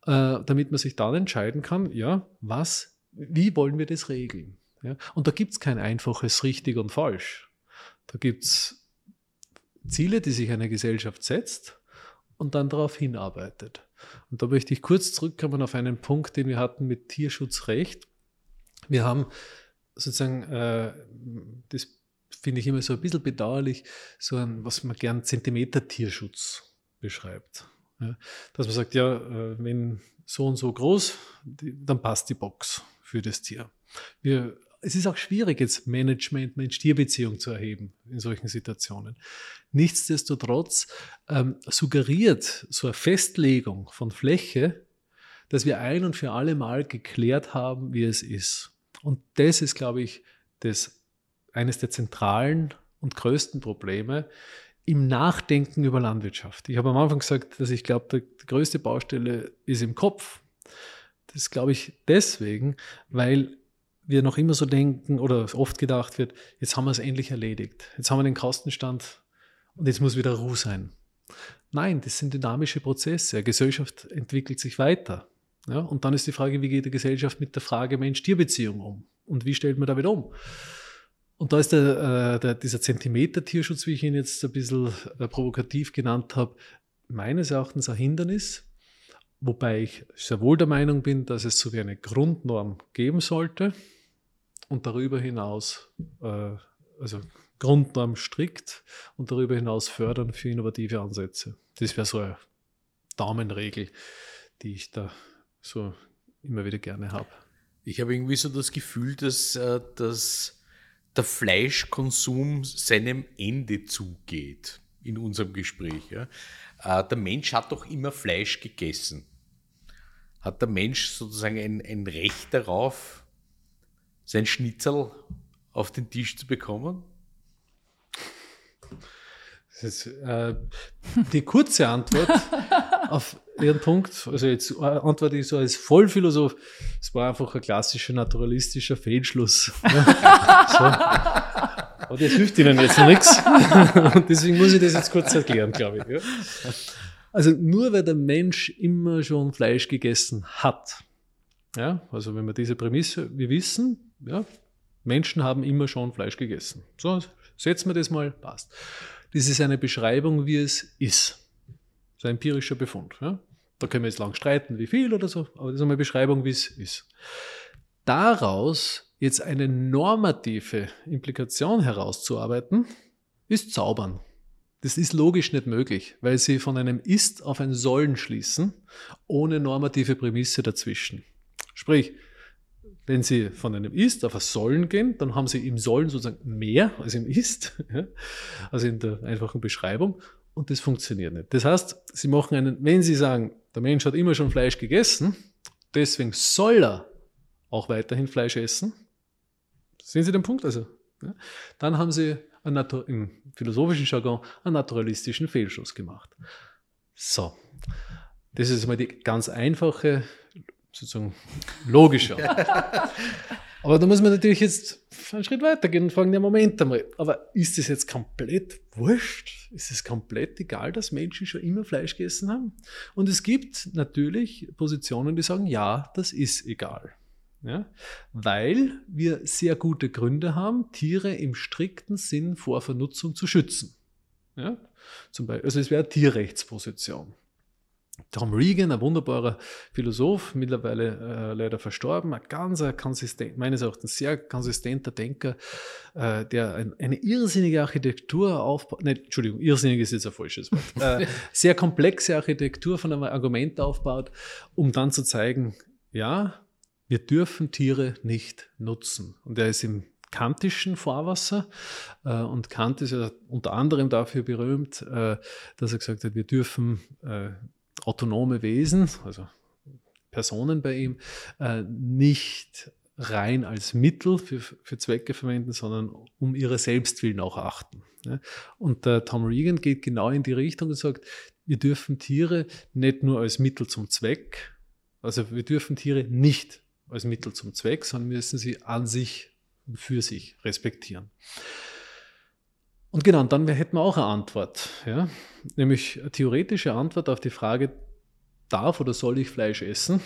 Äh, damit man sich dann entscheiden kann, ja, was, wie wollen wir das regeln? Ja? Und da gibt es kein einfaches richtig und falsch. Da gibt es Ziele, die sich eine Gesellschaft setzt und dann darauf hinarbeitet. Und da möchte ich kurz zurückkommen auf einen Punkt, den wir hatten mit Tierschutzrecht. Wir haben sozusagen, äh, das finde ich immer so ein bisschen bedauerlich, so ein, was man gern Zentimeter-Tierschutz beschreibt. Ja, dass man sagt, ja, äh, wenn so und so groß, dann passt die Box für das Tier. Wir, es ist auch schwierig, jetzt Management, Mensch-Tier-Beziehung zu erheben in solchen Situationen. Nichtsdestotrotz ähm, suggeriert so eine Festlegung von Fläche, dass wir ein und für alle Mal geklärt haben, wie es ist. Und das ist, glaube ich, das, eines der zentralen und größten Probleme, im Nachdenken über Landwirtschaft. Ich habe am Anfang gesagt, dass ich glaube, die größte Baustelle ist im Kopf. Das glaube ich deswegen, weil wir noch immer so denken oder oft gedacht wird, jetzt haben wir es endlich erledigt. Jetzt haben wir den Kostenstand und jetzt muss wieder Ruhe sein. Nein, das sind dynamische Prozesse. Eine Gesellschaft entwickelt sich weiter. Ja, und dann ist die Frage, wie geht die Gesellschaft mit der Frage Mensch-Tier-Beziehung um? Und wie stellt man damit um? Und da ist der, äh, der, dieser Zentimeter-Tierschutz, wie ich ihn jetzt ein bisschen äh, provokativ genannt habe, meines Erachtens ein Hindernis, wobei ich sehr wohl der Meinung bin, dass es so wie eine Grundnorm geben sollte und darüber hinaus, äh, also Grundnorm strikt und darüber hinaus fördern für innovative Ansätze. Das wäre so eine Daumenregel, die ich da so immer wieder gerne habe. Ich habe irgendwie so das Gefühl, dass, dass der Fleischkonsum seinem Ende zugeht in unserem Gespräch. Ja. Äh, der Mensch hat doch immer Fleisch gegessen. Hat der Mensch sozusagen ein, ein Recht darauf, sein Schnitzel auf den Tisch zu bekommen? Ist, äh, die kurze Antwort auf Ihren Punkt, also jetzt äh, antworte ich so als Vollphilosoph, es war einfach ein klassischer naturalistischer Fehlschluss. so. Aber das hilft Ihnen jetzt noch nichts. Und deswegen muss ich das jetzt kurz erklären, glaube ich. Ja. Also nur weil der Mensch immer schon Fleisch gegessen hat, ja, also wenn wir diese Prämisse, wir wissen, ja, Menschen haben immer schon Fleisch gegessen. So, setzen wir das mal, passt. Das ist eine Beschreibung, wie es ist. Ist ein empirischer Befund. Ja? Da können wir jetzt lang streiten, wie viel oder so, aber das ist eine Beschreibung, wie es ist. Daraus jetzt eine normative Implikation herauszuarbeiten, ist zaubern. Das ist logisch nicht möglich, weil sie von einem Ist auf ein Sollen schließen, ohne normative Prämisse dazwischen. Sprich, wenn Sie von einem Ist auf ein Sollen gehen, dann haben Sie im Sollen sozusagen mehr als im Ist, also in der einfachen Beschreibung. Und das funktioniert nicht. Das heißt, Sie machen einen, wenn Sie sagen, der Mensch hat immer schon Fleisch gegessen, deswegen soll er auch weiterhin Fleisch essen. Sehen Sie den Punkt? Also, ja? dann haben Sie im philosophischen Jargon einen naturalistischen Fehlschluss gemacht. So, das ist mal die ganz einfache sozusagen logischer. aber da muss man natürlich jetzt einen Schritt weiter gehen und fragen, ja, Moment einmal, aber ist es jetzt komplett wurscht? Ist es komplett egal, dass Menschen schon immer Fleisch gegessen haben? Und es gibt natürlich Positionen, die sagen, ja, das ist egal. Ja, weil wir sehr gute Gründe haben, Tiere im strikten Sinn vor Vernutzung zu schützen. Ja, zum Beispiel, also es wäre Tierrechtsposition. Tom Regan, ein wunderbarer Philosoph, mittlerweile äh, leider verstorben, ein ganz konsistent, meines Erachtens sehr konsistenter Denker, äh, der ein, eine irrsinnige Architektur aufbaut, ne, Entschuldigung, irrsinnig ist jetzt ein falsches Wort, äh, sehr komplexe Architektur von einem Argument aufbaut, um dann zu zeigen, ja, wir dürfen Tiere nicht nutzen. Und er ist im kantischen Vorwasser. Äh, und Kant ist ja unter anderem dafür berühmt, äh, dass er gesagt hat, wir dürfen äh, autonome Wesen, also Personen bei ihm, äh, nicht rein als Mittel für, für Zwecke verwenden, sondern um ihre Selbstwillen auch achten. Und der Tom Regan geht genau in die Richtung und sagt, wir dürfen Tiere nicht nur als Mittel zum Zweck, also wir dürfen Tiere nicht als Mittel zum Zweck, sondern müssen sie an sich und für sich respektieren. Und genau, und dann hätten wir auch eine Antwort, ja? nämlich eine theoretische Antwort auf die Frage, darf oder soll ich Fleisch essen?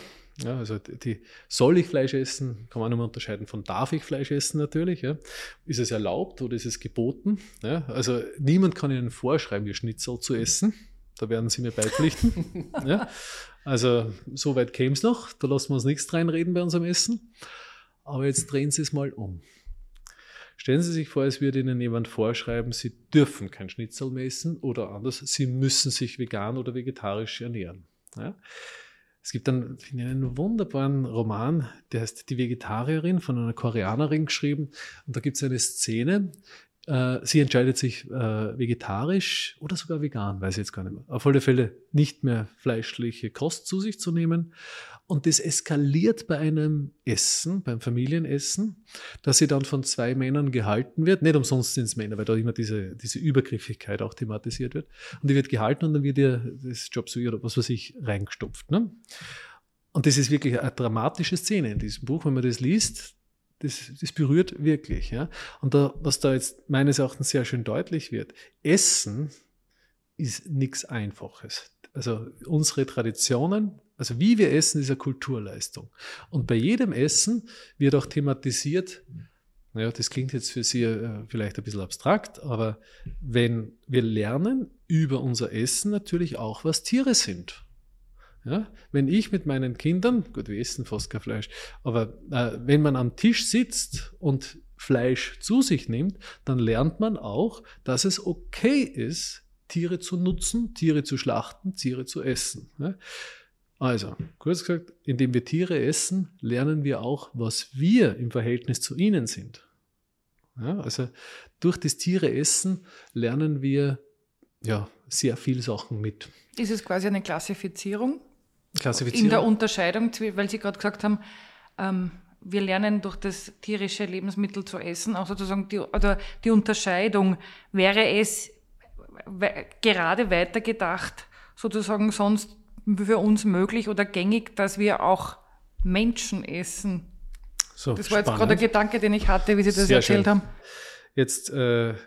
Ja, also die soll ich Fleisch essen, kann man nur unterscheiden von darf ich Fleisch essen natürlich. Ja. Ist es erlaubt oder ist es geboten? Ja, also niemand kann Ihnen vorschreiben, Ihr Schnitzel zu essen. Da werden Sie mir beipflichten. ja. Also so weit käme es noch. Da lassen wir uns nichts reinreden bei unserem Essen. Aber jetzt drehen Sie es mal um. Stellen Sie sich vor, es würde Ihnen jemand vorschreiben, Sie dürfen kein Schnitzel mehr oder anders, Sie müssen sich vegan oder vegetarisch ernähren. Ja? Es gibt dann einen wunderbaren Roman, der heißt Die Vegetarierin von einer Koreanerin geschrieben. Und da gibt es eine Szene, äh, sie entscheidet sich äh, vegetarisch oder sogar vegan, weiß ich jetzt gar nicht mehr. Auf alle Fälle nicht mehr fleischliche Kost zu sich zu nehmen. Und das eskaliert bei einem Essen, beim Familienessen, dass sie dann von zwei Männern gehalten wird. Nicht umsonst sind es Männer, weil da immer diese, diese Übergriffigkeit auch thematisiert wird. Und die wird gehalten und dann wird ihr das Job so oder was weiß ich reingestopft. Ne? Und das ist wirklich eine dramatische Szene in diesem Buch, wenn man das liest. Das, das berührt wirklich. Ja? Und da, was da jetzt meines Erachtens sehr schön deutlich wird, Essen ist nichts Einfaches. Also unsere Traditionen, also wie wir essen, ist eine Kulturleistung. Und bei jedem Essen wird auch thematisiert, naja, das klingt jetzt für Sie äh, vielleicht ein bisschen abstrakt, aber wenn wir lernen über unser Essen natürlich auch, was Tiere sind. Ja, wenn ich mit meinen Kindern, gut, wir essen fast kein Fleisch, aber äh, wenn man am Tisch sitzt und Fleisch zu sich nimmt, dann lernt man auch, dass es okay ist, Tiere zu nutzen, Tiere zu schlachten, Tiere zu essen. Ja. Also, kurz gesagt, indem wir Tiere essen, lernen wir auch, was wir im Verhältnis zu ihnen sind. Ja, also durch das Tiere essen lernen wir ja, sehr viele Sachen mit. Ist es quasi eine Klassifizierung? Klassifizierung? In der Unterscheidung, weil Sie gerade gesagt haben, ähm, wir lernen durch das tierische Lebensmittel zu essen, auch sozusagen die, oder die Unterscheidung, wäre es gerade weitergedacht, sozusagen sonst für uns möglich oder gängig, dass wir auch Menschen essen. So, das war spannend. jetzt gerade der Gedanke, den ich hatte, wie Sie das Sehr erzählt schön. haben. Jetzt, äh, ich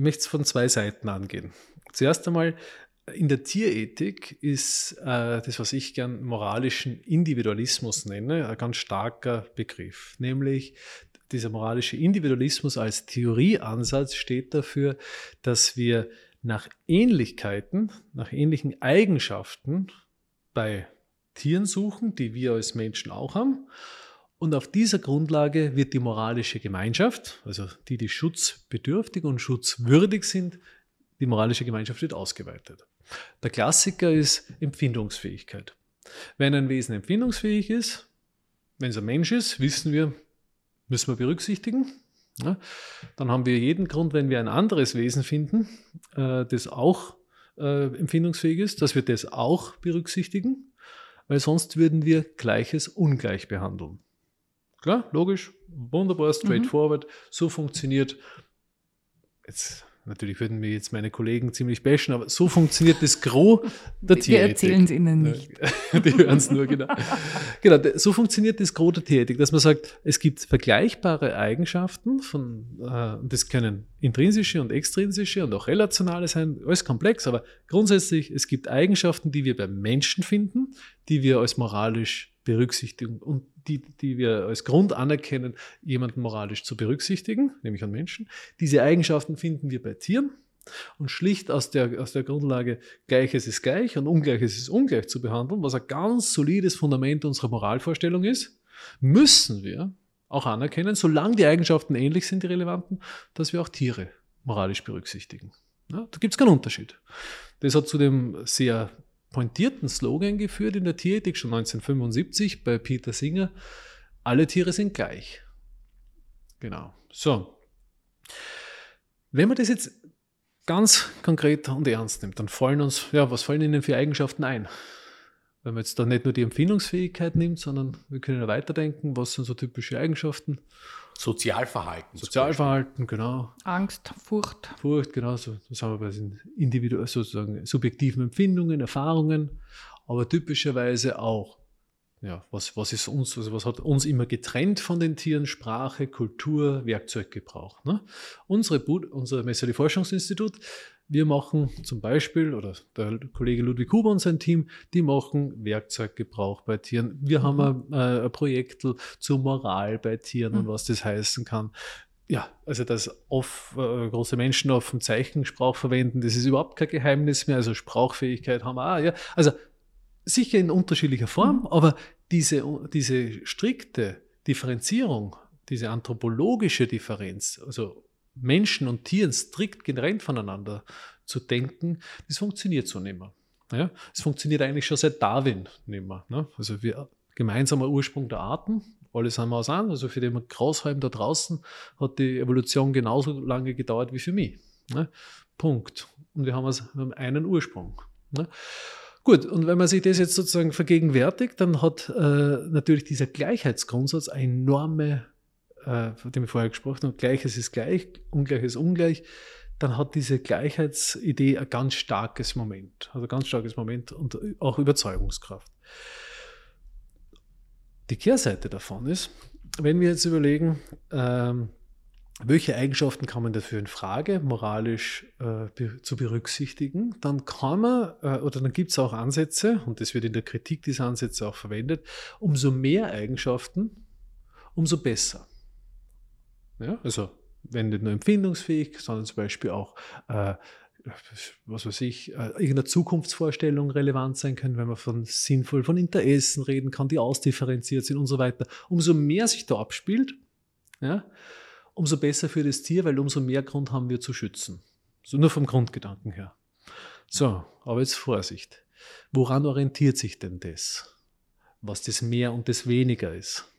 möchte es von zwei Seiten angehen. Zuerst einmal, in der Tierethik ist äh, das, was ich gern moralischen Individualismus nenne, ein ganz starker Begriff. Nämlich dieser moralische Individualismus als Theorieansatz steht dafür, dass wir nach Ähnlichkeiten, nach ähnlichen Eigenschaften bei Tieren suchen, die wir als Menschen auch haben. Und auf dieser Grundlage wird die moralische Gemeinschaft, also die, die schutzbedürftig und schutzwürdig sind, die moralische Gemeinschaft wird ausgeweitet. Der Klassiker ist Empfindungsfähigkeit. Wenn ein Wesen empfindungsfähig ist, wenn es ein Mensch ist, wissen wir, müssen wir berücksichtigen. Ja, dann haben wir jeden Grund, wenn wir ein anderes Wesen finden, äh, das auch äh, empfindungsfähig ist, dass wir das auch berücksichtigen, weil sonst würden wir Gleiches ungleich behandeln. Klar, logisch, wunderbar, straightforward, mhm. so funktioniert. Jetzt Natürlich würden mir jetzt meine Kollegen ziemlich bashen, aber so funktioniert das Gros der Tierethik. Wir erzählen es ihnen nicht. Die hören es nur, genau. genau, so funktioniert das Gros der Tierethik, dass man sagt, es gibt vergleichbare Eigenschaften von, äh, das können intrinsische und extrinsische und auch relationale sein, alles komplex, aber grundsätzlich, es gibt Eigenschaften, die wir beim Menschen finden, die wir als moralisch berücksichtigen und die, die wir als Grund anerkennen, jemanden moralisch zu berücksichtigen, nämlich an Menschen. Diese Eigenschaften finden wir bei Tieren und schlicht aus der, aus der Grundlage Gleiches ist gleich und Ungleiches ist ungleich zu behandeln, was ein ganz solides Fundament unserer Moralvorstellung ist, müssen wir auch anerkennen, solange die Eigenschaften ähnlich sind, die relevanten, dass wir auch Tiere moralisch berücksichtigen. Ja, da gibt es keinen Unterschied. Das hat zu dem sehr pointierten Slogan geführt in der Tierethik schon 1975 bei Peter Singer. Alle Tiere sind gleich. Genau. So. Wenn man das jetzt ganz konkret und ernst nimmt, dann fallen uns, ja, was fallen Ihnen für Eigenschaften ein? Wenn man jetzt da nicht nur die Empfindungsfähigkeit nimmt, sondern wir können ja weiterdenken, was sind so typische Eigenschaften? Sozialverhalten. Sozialverhalten, genau. Angst, Furcht. Furcht, genau. So, das haben wir bei den individuellen, sozusagen subjektiven Empfindungen, Erfahrungen, aber typischerweise auch, ja, was, was ist uns, also was hat uns immer getrennt von den Tieren? Sprache, Kultur, Werkzeuggebrauch. Ne? Unsere, unser Messerli Forschungsinstitut wir machen zum Beispiel, oder der Kollege Ludwig Huber und sein Team, die machen Werkzeuggebrauch bei Tieren. Wir mhm. haben ein, äh, ein Projekt zur Moral bei Tieren mhm. und was das heißen kann. Ja, also dass oft, äh, große Menschen auf dem Zeichensprach verwenden, das ist überhaupt kein Geheimnis mehr. Also Sprachfähigkeit haben wir auch, ja. Also sicher in unterschiedlicher Form, mhm. aber diese, diese strikte Differenzierung, diese anthropologische Differenz, also Menschen und Tieren strikt getrennt voneinander zu denken, das funktioniert so nicht mehr. Ja, es funktioniert eigentlich schon seit Darwin nicht mehr. Ne? Also wir gemeinsamer Ursprung der Arten, alle sind wir aus an. Also für den Grashalm da draußen hat die Evolution genauso lange gedauert wie für mich. Ne? Punkt. Und wir haben, also, einen Ursprung. Ne? Gut, und wenn man sich das jetzt sozusagen vergegenwärtigt, dann hat äh, natürlich dieser Gleichheitsgrundsatz eine enorme äh, von dem ich vorher gesprochen habe, Gleiches ist gleich, Ungleiches ungleich, dann hat diese Gleichheitsidee ein ganz starkes Moment, also ein ganz starkes Moment und auch Überzeugungskraft. Die Kehrseite davon ist, wenn wir jetzt überlegen, ähm, welche Eigenschaften kann man dafür in Frage moralisch äh, zu berücksichtigen, dann kann man, äh, oder dann gibt es auch Ansätze, und das wird in der Kritik dieser Ansätze auch verwendet, umso mehr Eigenschaften, umso besser. Ja, also wenn nicht nur empfindungsfähig, sondern zum Beispiel auch, äh, was weiß ich, äh, irgendeine Zukunftsvorstellung relevant sein können, wenn man von sinnvoll von Interessen reden kann, die ausdifferenziert sind und so weiter. Umso mehr sich da abspielt, ja, umso besser für das Tier, weil umso mehr Grund haben wir zu schützen. So nur vom Grundgedanken her. So, aber jetzt Vorsicht. Woran orientiert sich denn das? Was das mehr und das weniger ist?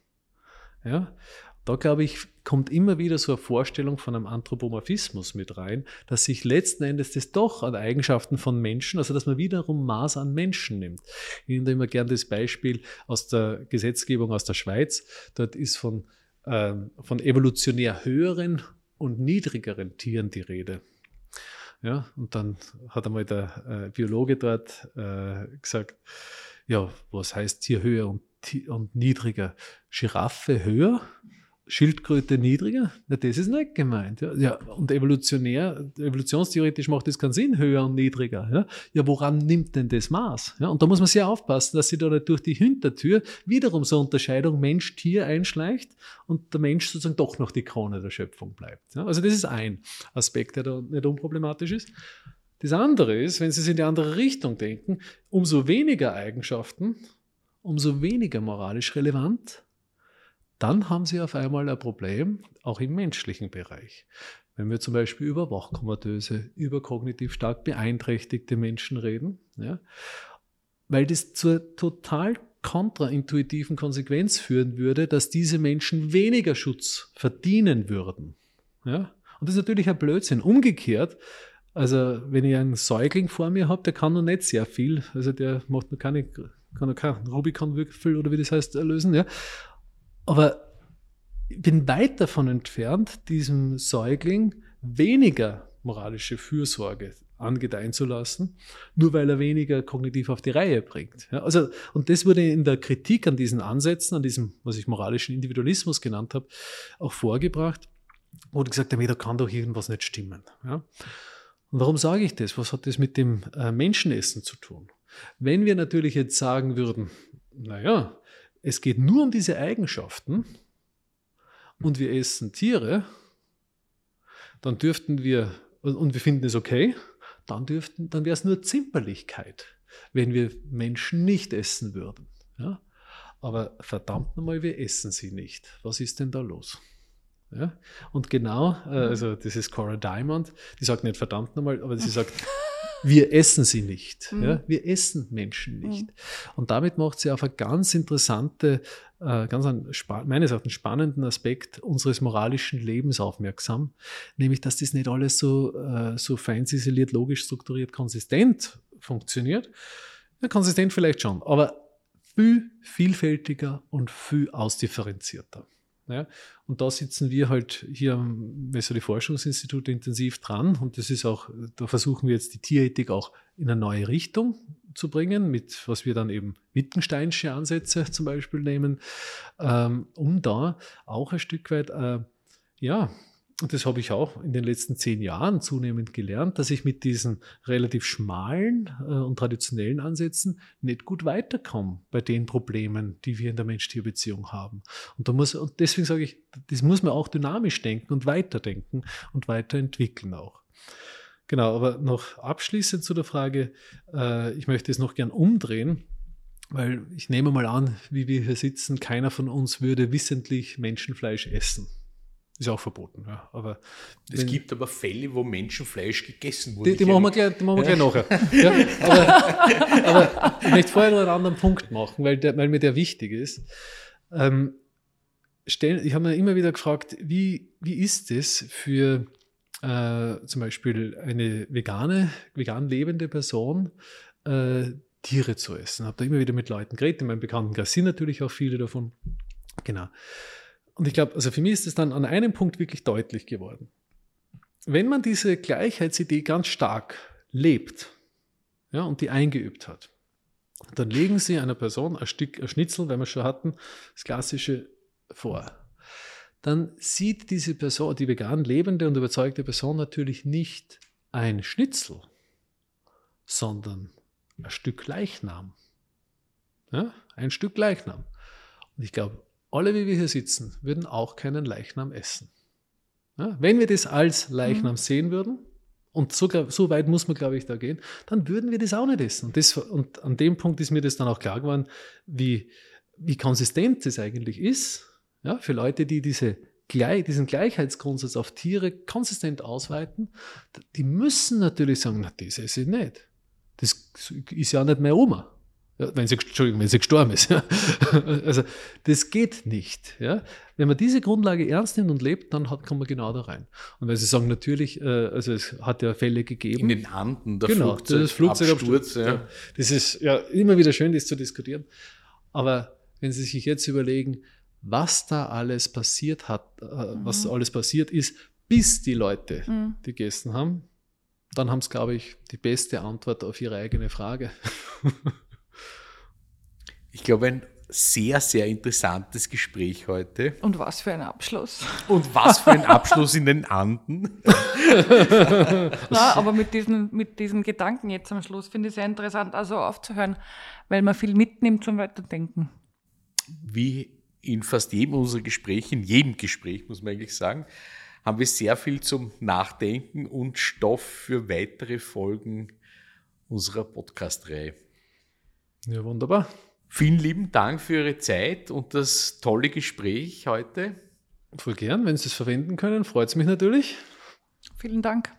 Ja, da glaube ich, kommt immer wieder so eine Vorstellung von einem Anthropomorphismus mit rein, dass sich letzten Endes das doch an Eigenschaften von Menschen, also dass man wiederum Maß an Menschen nimmt. Ich nehme immer gerne das Beispiel aus der Gesetzgebung aus der Schweiz. Dort ist von, äh, von evolutionär höheren und niedrigeren Tieren die Rede. Ja, und dann hat einmal der äh, Biologe dort äh, gesagt, ja, was heißt hier höher und, und niedriger? Giraffe höher? Schildkröte niedriger? Na, das ist nicht gemeint. Ja, ja und evolutionär, evolutionstheoretisch macht das keinen Sinn, höher und niedriger. Ja, ja woran nimmt denn das Maß? Ja, und da muss man sehr aufpassen, dass sich da nicht durch die Hintertür wiederum so eine Unterscheidung Mensch-Tier einschleicht und der Mensch sozusagen doch noch die Krone der Schöpfung bleibt. Ja, also das ist ein Aspekt, der da nicht unproblematisch ist. Das andere ist, wenn Sie es in die andere Richtung denken, umso weniger Eigenschaften, umso weniger moralisch relevant, dann haben sie auf einmal ein Problem, auch im menschlichen Bereich. Wenn wir zum Beispiel über wachkomatöse, über kognitiv stark beeinträchtigte Menschen reden, ja, weil das zur total kontraintuitiven Konsequenz führen würde, dass diese Menschen weniger Schutz verdienen würden. Ja? Und das ist natürlich ein Blödsinn. Umgekehrt, also wenn ich einen Säugling vor mir habe, der kann noch nicht sehr viel, also der macht noch keine, kann noch keinen Rubicon-Würfel oder wie das heißt, lösen, ja. Aber ich bin weit davon entfernt, diesem Säugling weniger moralische Fürsorge angedeihen zu lassen, nur weil er weniger kognitiv auf die Reihe bringt. Ja, also, und das wurde in der Kritik an diesen Ansätzen, an diesem, was ich moralischen Individualismus genannt habe, auch vorgebracht, wurde gesagt, da kann doch irgendwas nicht stimmen. Ja. Und warum sage ich das? Was hat das mit dem äh, Menschenessen zu tun? Wenn wir natürlich jetzt sagen würden, naja, es geht nur um diese Eigenschaften und wir essen Tiere, dann dürften wir, und wir finden es okay, dann, dürften, dann wäre es nur Zimperlichkeit, wenn wir Menschen nicht essen würden. Ja? Aber verdammt nochmal, wir essen sie nicht. Was ist denn da los? Ja? Und genau, äh, also das ist Cora Diamond, die sagt nicht verdammt nochmal, aber sie sagt, wir essen sie nicht. Mhm. Ja? Wir essen Menschen nicht. Mhm. Und damit macht sie auf eine ganz interessante, äh, ganz einen, meines Erachtens spannenden Aspekt unseres moralischen Lebens aufmerksam, nämlich, dass das nicht alles so, äh, so fein isoliert, logisch strukturiert, konsistent funktioniert. Ja, konsistent vielleicht schon, aber viel vielfältiger und viel ausdifferenzierter. Ja? Und da sitzen wir halt hier am Messerli Forschungsinstitut intensiv dran und das ist auch, da versuchen wir jetzt die Tierethik auch in eine neue Richtung zu bringen, mit was wir dann eben Wittgensteinsche Ansätze zum Beispiel nehmen, ähm, um da auch ein Stück weit äh, ja, und das habe ich auch in den letzten zehn Jahren zunehmend gelernt, dass ich mit diesen relativ schmalen äh, und traditionellen Ansätzen nicht gut weiterkomme bei den Problemen, die wir in der Mensch-Tier-Beziehung haben. Und, da muss, und deswegen sage ich, das muss man auch dynamisch denken und weiterdenken und weiterentwickeln auch. Genau, aber noch abschließend zu der Frage, äh, ich möchte es noch gern umdrehen, weil ich nehme mal an, wie wir hier sitzen, keiner von uns würde wissentlich Menschenfleisch essen. Ist auch verboten. Ja. Aber es gibt aber Fälle, wo Menschenfleisch gegessen wurde. Die, die machen wir gleich, die machen wir gleich nachher. Ja, aber, aber, ich möchte vorher noch einen anderen Punkt machen, weil, der, weil mir der wichtig ist. Ähm, stell, ich habe mir immer wieder gefragt, wie, wie ist es für äh, zum Beispiel eine vegane, vegan lebende Person, äh, Tiere zu essen? Ich habe da immer wieder mit Leuten geredet, in meinem Bekanntenkreis sind natürlich auch viele davon. Genau. Und ich glaube, also für mich ist es dann an einem Punkt wirklich deutlich geworden. Wenn man diese Gleichheitsidee ganz stark lebt ja, und die eingeübt hat, dann legen Sie einer Person ein Stück ein Schnitzel, wenn wir schon hatten, das klassische vor. Dann sieht diese Person, die vegan lebende und überzeugte Person natürlich nicht ein Schnitzel, sondern ein Stück Leichnam. Ja, ein Stück Leichnam. Und ich glaube, alle, wie wir hier sitzen, würden auch keinen Leichnam essen. Ja, wenn wir das als Leichnam mhm. sehen würden, und so, so, weit muss man, glaube ich, da gehen, dann würden wir das auch nicht essen. Und, das, und an dem Punkt ist mir das dann auch klar geworden, wie, wie konsistent das eigentlich ist, ja, für Leute, die diese, diesen Gleichheitsgrundsatz auf Tiere konsistent ausweiten, die müssen natürlich sagen, na, das esse ich nicht. Das ist ja nicht mehr Oma wenn sie, Entschuldigung, wenn sie gestorben ist. also das geht nicht. Ja? Wenn man diese Grundlage ernst nimmt und lebt, dann hat, kommt man genau da rein. Und wenn Sie sagen, natürlich, äh, also es hat ja Fälle gegeben. In den Anden, der genau, Flugzeug, das Flugzeugabsturz. Ja. Das ist ja immer wieder schön, das zu diskutieren. Aber wenn Sie sich jetzt überlegen, was da alles passiert hat, äh, mhm. was alles passiert ist, bis die Leute mhm. die gegessen haben, dann haben sie, glaube ich, die beste Antwort auf ihre eigene Frage. Ich glaube, ein sehr, sehr interessantes Gespräch heute. Und was für ein Abschluss. Und was für ein Abschluss in den Anden. Na, aber mit diesen, mit diesen Gedanken jetzt am Schluss finde ich sehr interessant, also aufzuhören, weil man viel mitnimmt zum Weiterdenken. Wie in fast jedem unserer Gespräche, in jedem Gespräch muss man eigentlich sagen, haben wir sehr viel zum Nachdenken und Stoff für weitere Folgen unserer Podcast-Reihe. Ja, wunderbar. Vielen lieben Dank für Ihre Zeit und das tolle Gespräch heute. Voll gern, wenn Sie es verwenden können, freut es mich natürlich. Vielen Dank.